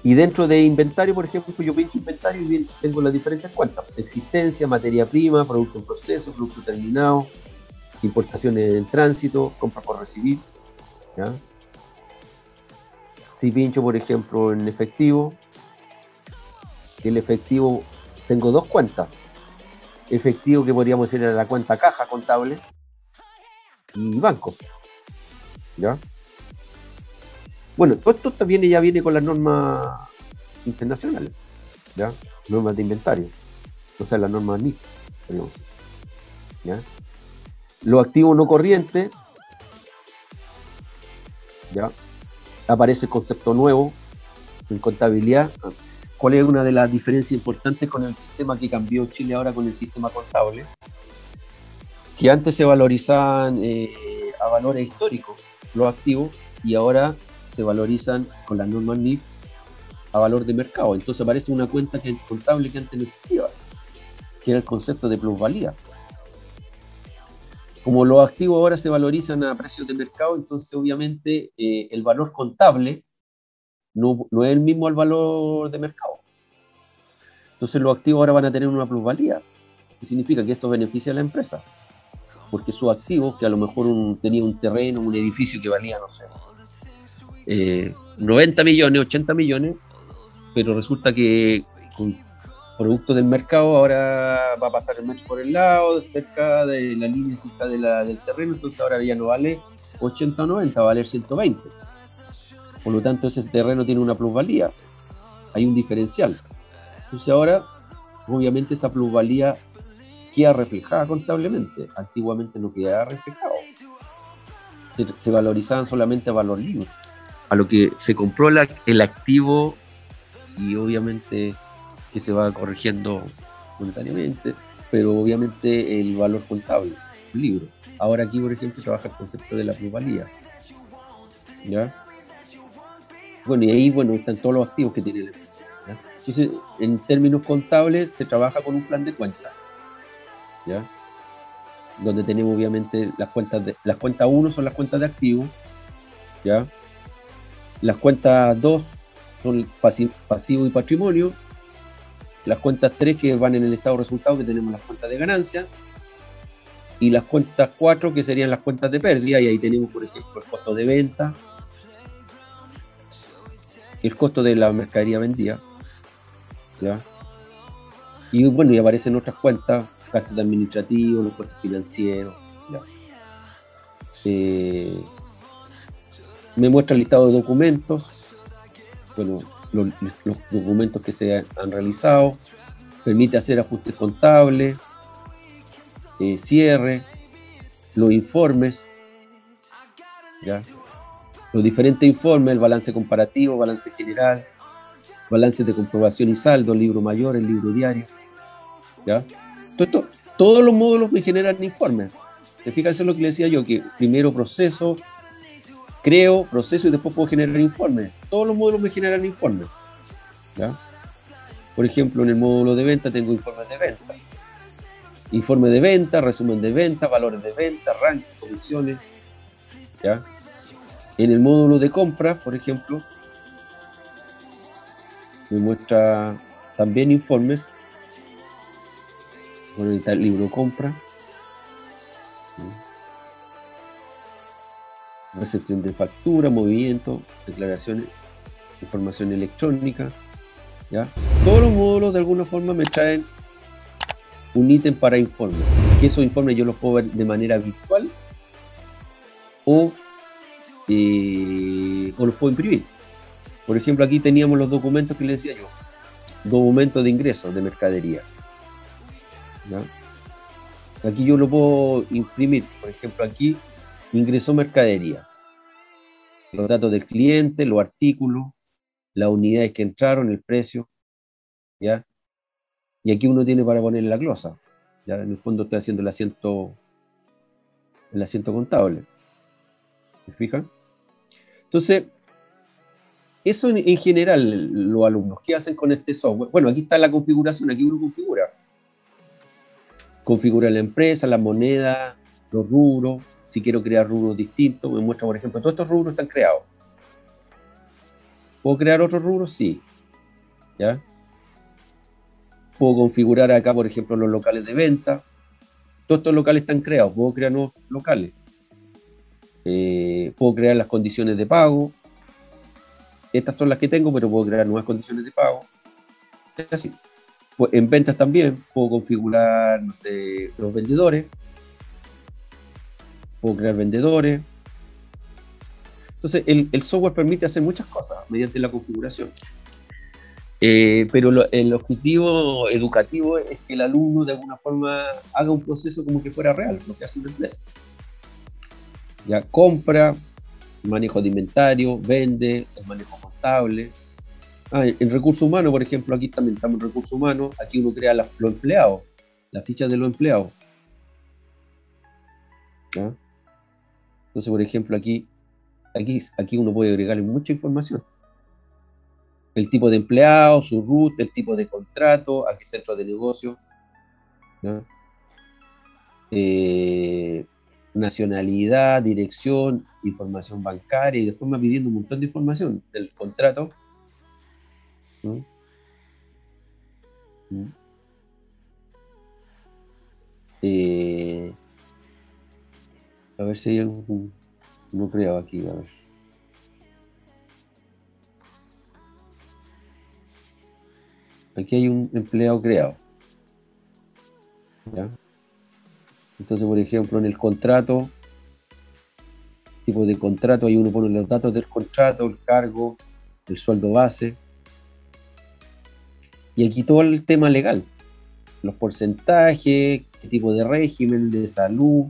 Y dentro de inventario, por ejemplo, yo pincho inventario y tengo las diferentes cuentas. Existencia, materia prima, producto en proceso, producto terminado, importaciones en tránsito, compra por recibir. ¿ya? Si pincho, por ejemplo, en efectivo, el efectivo, tengo dos cuentas efectivo que podríamos decir era la cuenta caja contable y banco. ¿Ya? Bueno, todo esto también ya viene con las normas internacionales, ¿ya? Normas de inventario, o sea, las normas NIF, ¿ya? Los activos no corrientes, ¿ya? Aparece el concepto nuevo en contabilidad, cuál es una de las diferencias importantes con el sistema que cambió Chile ahora con el sistema contable, que antes se valorizaban eh, a valores históricos los activos y ahora se valorizan con las normas NIF a valor de mercado. Entonces aparece una cuenta que contable que antes no existía, que era el concepto de plusvalía. Como los activos ahora se valorizan a precios de mercado, entonces obviamente eh, el valor contable no, es el mismo al valor de mercado. Entonces los activos ahora van a tener una plusvalía, que significa que esto beneficia a la empresa, porque sus activos, que a lo mejor tenía un terreno, un edificio que valía, no sé, 90 eh, millones, 80 millones, pero resulta que con producto del mercado ahora va a pasar el metro por el lado, cerca de la línea de del terreno, entonces ahora ya no vale 80 o 90, va a valer 120 por lo tanto, ese terreno tiene una plusvalía. Hay un diferencial. Entonces ahora, obviamente, esa plusvalía queda reflejada contablemente. Antiguamente no quedaba reflejado. se, valorizaban solamente a valor libre, a lo que se compró el activo y obviamente que se va corrigiendo monetariamente, pero obviamente el valor contable, libro. Ahora aquí, por ejemplo, trabaja el concepto de la plusvalía. ¿Ya? Bueno, y ahí, bueno, están todos los activos que tiene la empresa. Entonces, en términos contables, se trabaja con un plan de cuentas. ¿Ya? Donde tenemos obviamente las cuentas de, las cuentas 1 son las cuentas de activos, ¿ya? Las cuentas 2 son pasivo, y patrimonio, las cuentas 3 que van en el estado de resultados que tenemos las cuentas de ganancia, y las cuentas 4 que serían las cuentas de pérdida, y ahí tenemos por ejemplo el costo de venta, el costo de la mercadería vendida. Y bueno, y aparecen otras cuentas, gastos administrativos, los costos financieros, eh, me muestra el listado de documentos, bueno, los, documentos que se han realizado, permite hacer ajustes contables, eh, cierre, los informes, ¿ya? los diferentes informes, el balance comparativo, balance general, balance de comprobación y saldo, el libro mayor, el libro diario. ¿ya? todos los módulos me generan informes. ¿Te lo que le decía yo? Que primero proceso, creo, proceso y después puedo generar informes. Todos los módulos me generan informes. ¿ya? Por ejemplo, en el módulo de venta tengo informes de venta. Informe de venta, resumen de venta, valores de venta, ranking, comisiones. ¿ya? En el módulo de compra, por ejemplo, me muestra también informes con el libro compra recepción de factura, movimiento, declaraciones, información electrónica, ¿ya? Todos los módulos de alguna forma me traen un ítem para informes, que esos informes yo los puedo ver de manera virtual o, eh, o los puedo imprimir. Por ejemplo, aquí teníamos los documentos que le decía yo, documentos de ingresos de mercadería. Aquí yo lo puedo imprimir, por ejemplo, aquí ingresó mercadería, los datos del cliente, los artículos, las unidades que entraron, el precio, ¿ya? Y aquí uno tiene para poner la glosa, ¿ya? En el fondo estoy haciendo el asiento, el asiento contable. ¿Se fijan? Entonces, eso en, general, los alumnos, ¿qué hacen con este software? Bueno, aquí está la configuración, aquí uno configura. Configura la empresa, la moneda, los rubros, si quiero crear rubros distintos, me muestra, por ejemplo, todos estos rubros están creados. ¿Puedo crear otros rubros? Sí. ¿Ya? Puedo configurar acá, por ejemplo, los locales de venta. Todos estos locales están creados. Puedo crear nuevos locales. Eh, puedo crear las condiciones de pago. Estas son las que tengo, pero puedo crear nuevas condiciones de pago. así. Pues en ventas también puedo configurar, no sé, los vendedores. Puedo crear vendedores. Entonces, el, software permite hacer muchas cosas mediante la configuración. Eh, pero el objetivo educativo es que el alumno de alguna forma haga un proceso como que fuera real, lo que hace una empresa. Ya compra, manejo de inventario, vende, el manejo contable. Ah, en recursos humanos, por ejemplo, aquí también estamos en recursos humanos, aquí uno crea los empleados, las fichas de los empleados. Entonces, por ejemplo, aquí, aquí, aquí uno puede agregarle mucha información. El tipo de empleado, su root, el tipo de contrato, a qué centro de negocio. Eh, nacionalidad, dirección, información bancaria y después me va pidiendo un montón de información del contrato. Eh, a ver si hay algún no creo aquí, a ver. Aquí hay un empleado creado. ¿Ya? Entonces, por ejemplo, en el contrato, tipo de contrato, hay uno pone los datos del contrato, el cargo, el sueldo base. Y aquí todo el tema legal, los porcentajes, qué tipo de régimen de salud,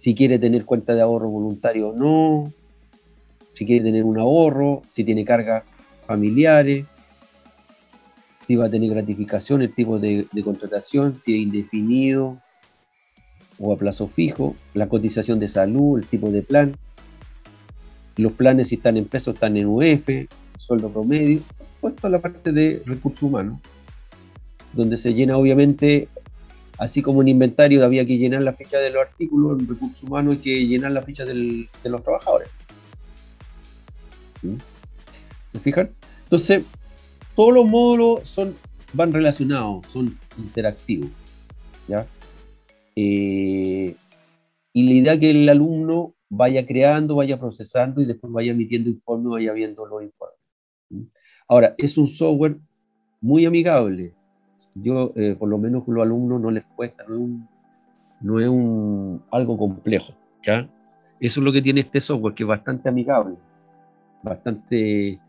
si quiere tener cuenta de ahorro voluntario o no, si quiere tener un ahorro, si tiene cargas familiares, si va a tener gratificación, el tipo de, contratación, si es indefinido o a plazo fijo, la cotización de salud, el tipo de plan, los planes si están en pesos, están en UF, sueldo promedio, puesto a la parte de recursos humanos, donde se llena obviamente, así como en inventario había que llenar la ficha de los artículos, en recursos humanos hay que llenar la ficha de los trabajadores. ¿Mm? ¿Se fijan? Entonces, todos los módulos son, van relacionados, son interactivos. ¿ya? Eh, y la idea que el alumno vaya creando, vaya procesando y después vaya emitiendo informes, vaya viendo los informes. Ahora, es un software muy amigable. Yo, eh, por lo menos con los alumnos, no les cuesta, no es, un, no es un, algo complejo. Eso es lo que tiene este software, que es bastante amigable, bastante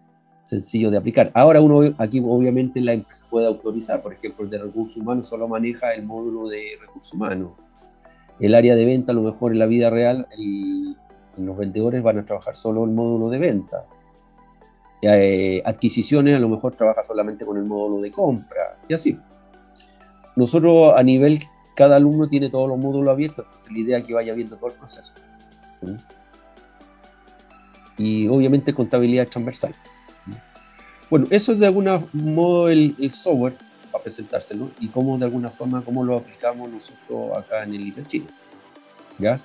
sencillo de aplicar. Ahora uno aquí obviamente la empresa puede autorizar, por ejemplo, el de recursos humanos solo maneja el módulo de recursos humanos. El área de venta, a lo mejor en la vida real, los vendedores van a trabajar solo el módulo de venta. Eh, adquisiciones, a lo mejor trabaja solamente con el módulo de compra, y así. Nosotros a nivel, cada alumno tiene todos los módulos abiertos, entonces la idea es que vaya viendo todo el proceso. Y obviamente contabilidad transversal. Bueno, eso es de algún modo el, software para presentárselo y cómo de alguna forma cómo lo aplicamos nosotros acá en el IPE Chile. ¿Ya?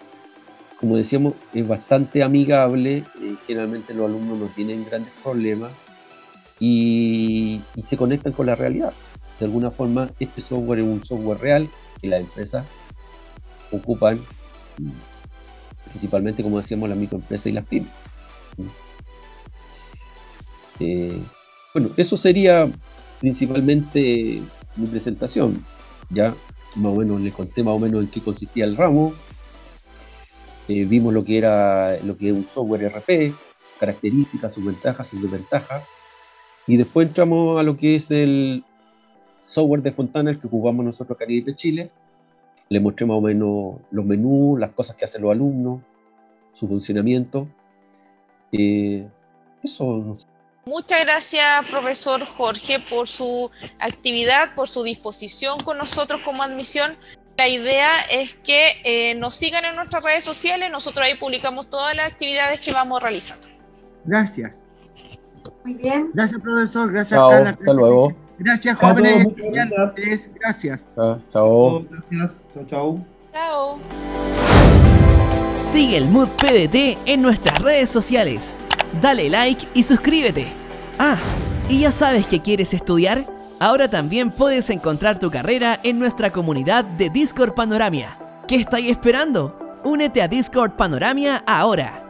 Como decíamos, es bastante amigable, eh, generalmente los alumnos no tienen grandes problemas y, se conectan con la realidad. De alguna forma, este software es un software real que las empresas ocupan, principalmente, como decíamos, las microempresas y las pymes. Eh, bueno, eso sería principalmente mi presentación. Ya más o menos les conté más o menos en qué consistía el ramo. Eh, vimos lo que era lo que es un software RP, características, sus ventajas, sus desventajas. Y después entramos a lo que es el software de Fontana, el que ocupamos nosotros acá en de Chile. Le mostré más o menos los menús, las cosas que hacen los alumnos, su funcionamiento. Eh, eso, no sé. Muchas gracias, profesor Jorge, por su actividad, por su disposición con nosotros como admisión. La idea es que eh, nos sigan en nuestras redes sociales, nosotros ahí publicamos todas las actividades que vamos realizando. Gracias. Muy bien. Gracias, profesor. Gracias, Carla. Hasta luego. Gracias, jóvenes. Gracias. Gracias. Chao. Gracias. Chao, chao. Chao. Sigue el Mood PDT en nuestras redes sociales dale like y suscríbete. Ah, ¿y ya sabes que quieres estudiar? Ahora también puedes encontrar tu carrera en nuestra comunidad de Discord Panoramia. ¿Qué estáis esperando? Únete a Discord Panoramia ahora.